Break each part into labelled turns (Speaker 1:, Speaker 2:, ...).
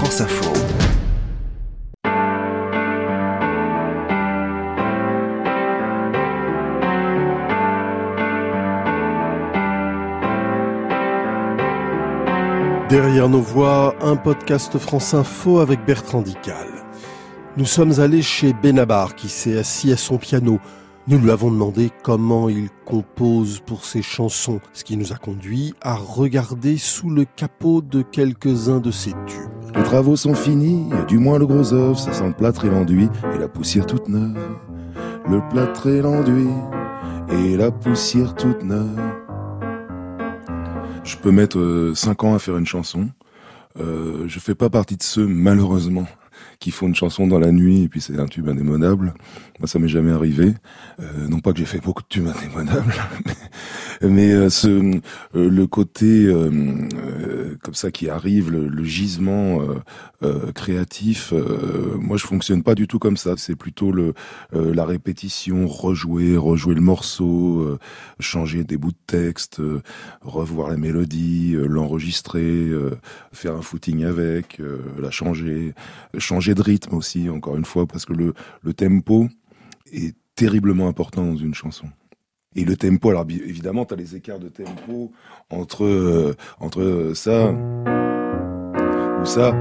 Speaker 1: France Info.
Speaker 2: Derrière nos voix, un podcast France Info avec Bertrand Dical. Nous sommes allés chez Benabar qui s'est assis à son piano. Nous lui avons demandé comment il compose pour ses chansons, ce qui nous a conduit à regarder sous le capot de quelques-uns de ses tubes.
Speaker 3: Les travaux sont finis, du moins le gros œuf, ça sent le plâtre et l'enduit, et la poussière toute neuve. Le plâtre et l'enduit, et la poussière toute neuve. Je peux mettre 5 euh, ans à faire une chanson. Euh, je fais pas partie de ceux, malheureusement, qui font une chanson dans la nuit et puis c'est un tube indémodable. Moi, ça m'est jamais arrivé. Euh, non pas que j'ai fait beaucoup de tubes indémodables, mais, euh, ce, euh, le côté comme ça qui arrive, le, gisement créatif. moi, je fonctionne pas du tout comme ça. C'est plutôt le la répétition, rejouer, rejouer le morceau, changer des bouts de texte, revoir la mélodie, l'enregistrer, faire un footing avec, la changer, changer de rythme aussi, encore une fois, parce que le, tempo est terriblement important dans une chanson. Et le tempo, alors évidemment, tu as les écarts de tempo entre, euh, entre ça ou ça.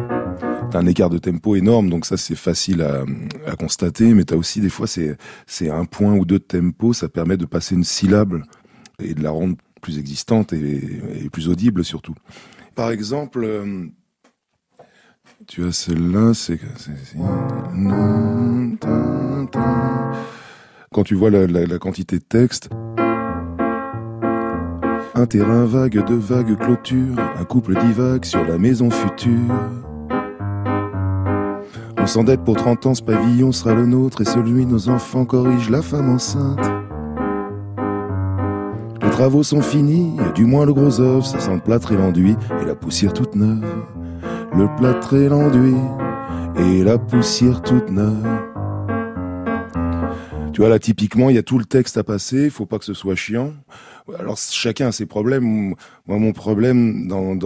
Speaker 3: Tu as un écart de tempo énorme, donc ça c'est facile à, à, constater, mais tu as aussi des fois, c'est, un point ou deux de tempo, ça permet de passer une syllabe et de la rendre plus existante et, et plus audible surtout. Par exemple, euh, tu as celle-là, c'est quand tu vois la, quantité de texte. Un terrain vague de vagues clôtures, un couple divague sur la maison future. On s'endette pour 30 ans, ce pavillon sera le nôtre et celui nos enfants corrige la femme enceinte. Les travaux sont finis, du moins le gros œuf, ça sent le plâtre et l'enduit et la poussière toute neuve le plâtre et l'enduit et la poussière toute neuve. Tu vois là typiquement il y a tout le texte à passer, il faut pas que ce soit chiant. Alors chacun a ses problèmes. Moi mon problème dans,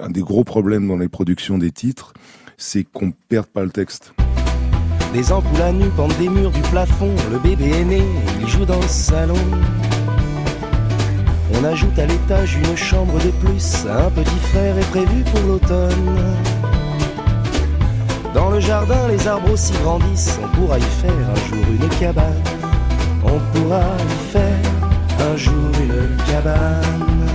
Speaker 3: un des gros problèmes dans les productions des titres, c'est qu'on perde pas le texte.
Speaker 4: Les ampoules à nu pendent des murs du plafond, le bébé est né, il joue dans le salon. On ajoute à l'étage une chambre de plus, un petit frère est prévu pour l'automne. Dans le jardin, les arbres aussi grandissent, on pourra y faire un jour une cabane. On pourra y faire un jour une cabane.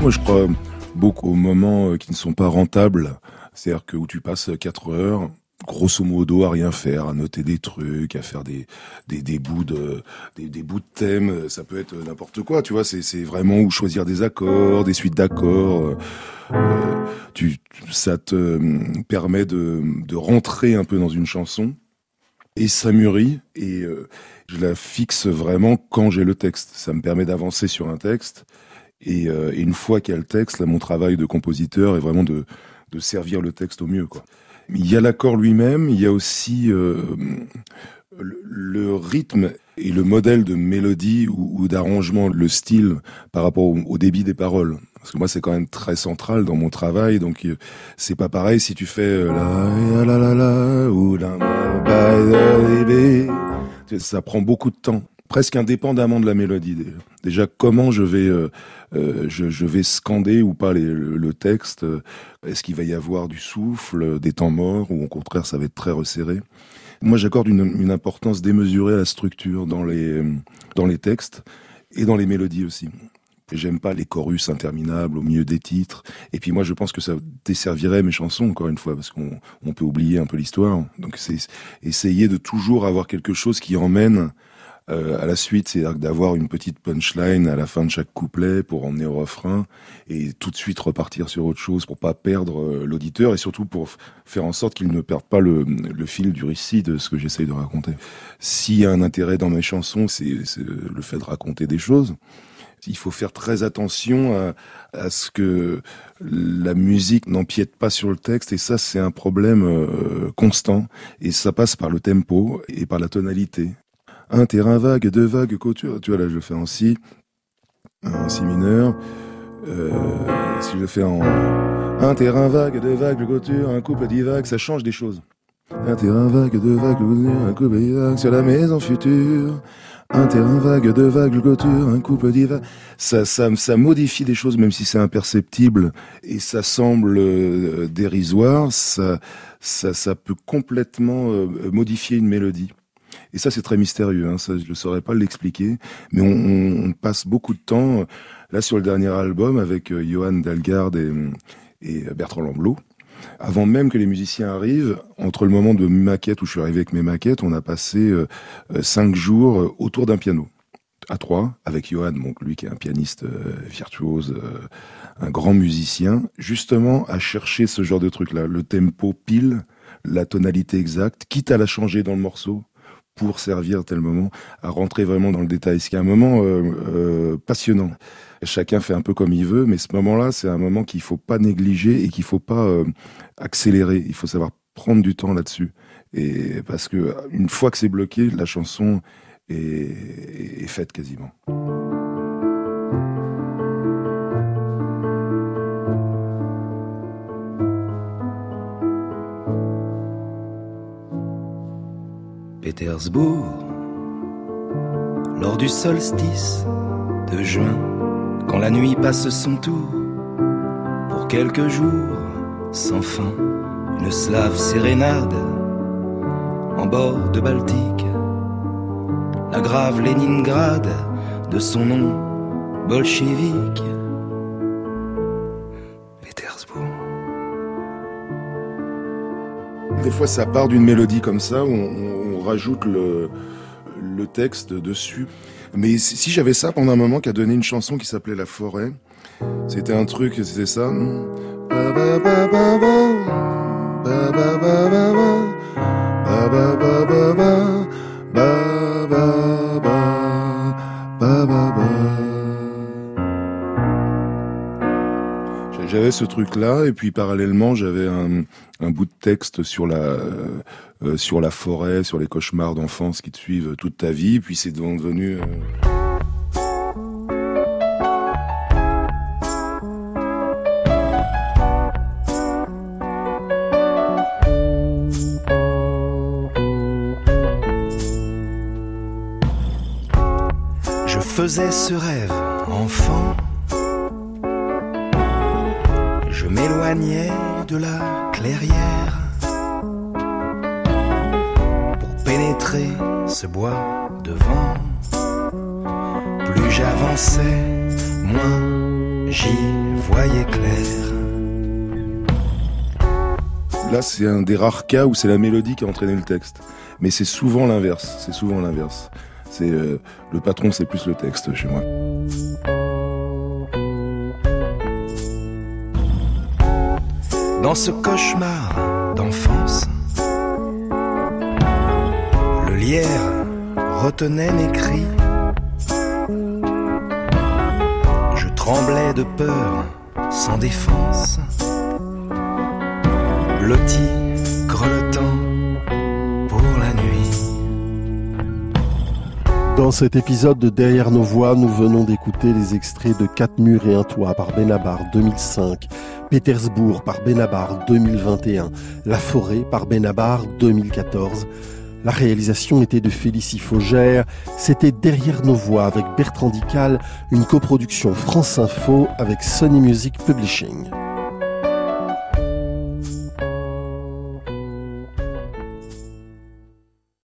Speaker 3: Moi je crois beaucoup aux moments euh, qui ne sont pas rentables, c'est-à-dire que où tu passes 4 heures grosso modo à rien faire, à noter des trucs, à faire des des, des bouts de des, des bouts de thèmes, ça peut être n'importe quoi, tu vois, c'est c'est vraiment où choisir des accords, des suites d'accords. Euh, euh tu ça te euh, permet de de rentrer un peu dans une chanson et ça mûrit et euh, je la fixe vraiment quand j'ai le texte. Ça me permet d'avancer sur un texte et, et une fois qu'il y a le texte, là mon travail de compositeur est vraiment de de servir le texte au mieux quoi. Il y a l'accord lui-même, il y a aussi euh, le, rythme et le modèle de mélodie ou, d'arrangement, le style par rapport au, débit des paroles. Parce que moi, c'est quand même très central dans mon travail, donc euh, c'est pas pareil si tu fais euh, la la la la ou la ça prend beaucoup de temps presque indépendamment de la mélodie. Déjà, comment je vais, euh, euh, je, vais scander ou pas le, texte Est-ce qu'il va y avoir du souffle, des temps morts, ou au contraire, ça va être très resserré? Moi, j'accorde une, importance démesurée à la structure dans les, dans les textes et dans les mélodies aussi. J'aime pas les chorus interminables au milieu des titres. Et puis moi, je pense que ça desservirait mes chansons, encore une fois, parce qu'on on peut oublier un peu l'histoire. Donc c'est essayer de toujours avoir quelque chose qui emmène euh, à la suite, c'est d'avoir une petite punchline à la fin de chaque couplet pour emmener au refrain et tout de suite repartir sur autre chose pour pas perdre euh, l'auditeur et surtout pour faire en sorte qu'il ne perde pas le, le, fil du récit de ce que j'essaye de raconter. S'il y a un intérêt dans mes chansons, c'est le fait de raconter des choses. Il faut faire très attention à, à ce que la musique n'empiète pas sur le texte et ça c'est un problème euh, constant et ça passe par le tempo et par la tonalité un terrain vague, deux vagues, couture. Tu vois, là, je le fais en si, en si mineur. Euh, si je le fais en, Un terrain vague, de vagues, couture, un couple divague, ça change des choses. Un terrain vague, de vagues, un couple divague sur la maison future. Un terrain vague, de vagues, couture, un couple divague. Ça, ça, ça modifie des choses, même si c'est imperceptible et ça semble euh, dérisoire. Ça, ça, ça peut complètement euh, modifier une mélodie. Et ça, c'est très mystérieux. Hein, ça, je ne saurais pas l'expliquer. Mais on, on, passe beaucoup de temps, là, sur le dernier album, avec euh, Johan Dalgard et, et Bertrand Lamblot. Avant même que les musiciens arrivent, entre le moment de maquette où je suis arrivé avec mes maquettes, on a passé euh, cinq jours euh, autour d'un piano à trois, avec Johan, donc lui qui est un pianiste euh, virtuose, euh, un grand musicien, justement à chercher ce genre de truc-là, le tempo pile, la tonalité exacte, quitte à la changer dans le morceau pour servir tel moment, à rentrer vraiment dans le détail. Ce qui est un moment euh, passionnant. Chacun fait un peu comme il veut, mais ce moment-là, c'est un moment qu'il faut pas négliger et qu'il faut pas accélérer. Il faut savoir prendre du temps là-dessus. Et parce que une fois que c'est bloqué, la chanson est faite quasiment.
Speaker 4: Lors du solstice de juin, quand la nuit passe son tour, pour quelques jours, sans fin, une slave sérénade en bord de Baltique la grave Leningrad de son nom bolchevique.
Speaker 3: Des fois, ça part d'une mélodie comme ça, où on, on rajoute le, le texte dessus. Mais si j'avais ça pendant un moment qui a donné une chanson qui s'appelait La Forêt, c'était un truc, c'était ça. J'avais ce truc-là, et puis parallèlement, j'avais un, bout de texte sur la, euh, sur la forêt, sur les cauchemars d'enfance qui te suivent toute ta vie, puis c'est devenu... euh,
Speaker 4: Je faisais ce rêve enfant. Je m'éloignais de la clairière pour pénétrer ce bois de vent. Plus j'avançais, moins j'y voyais clair.
Speaker 3: Là, c'est un des rares cas où c'est la mélodie qui a entraîné le texte. Mais c'est souvent l'inverse. C'est souvent l'inverse. C'est euh, le patron, c'est plus le texte chez moi.
Speaker 4: Dans ce cauchemar d'enfance, le lierre retenait mes cris. Je tremblais de peur, sans défense, blotti, grelottant
Speaker 2: Dans cet épisode de Derrière nos voix, nous venons d'écouter les extraits de Quatre murs et un toit par Benabar 2005, Pétersbourg par Benabar 2021, La forêt par Benabar 2014. La réalisation était de Félicie Faugère. C'était Derrière nos voix avec Bertrand Dical, une coproduction France Info avec Sony Music Publishing.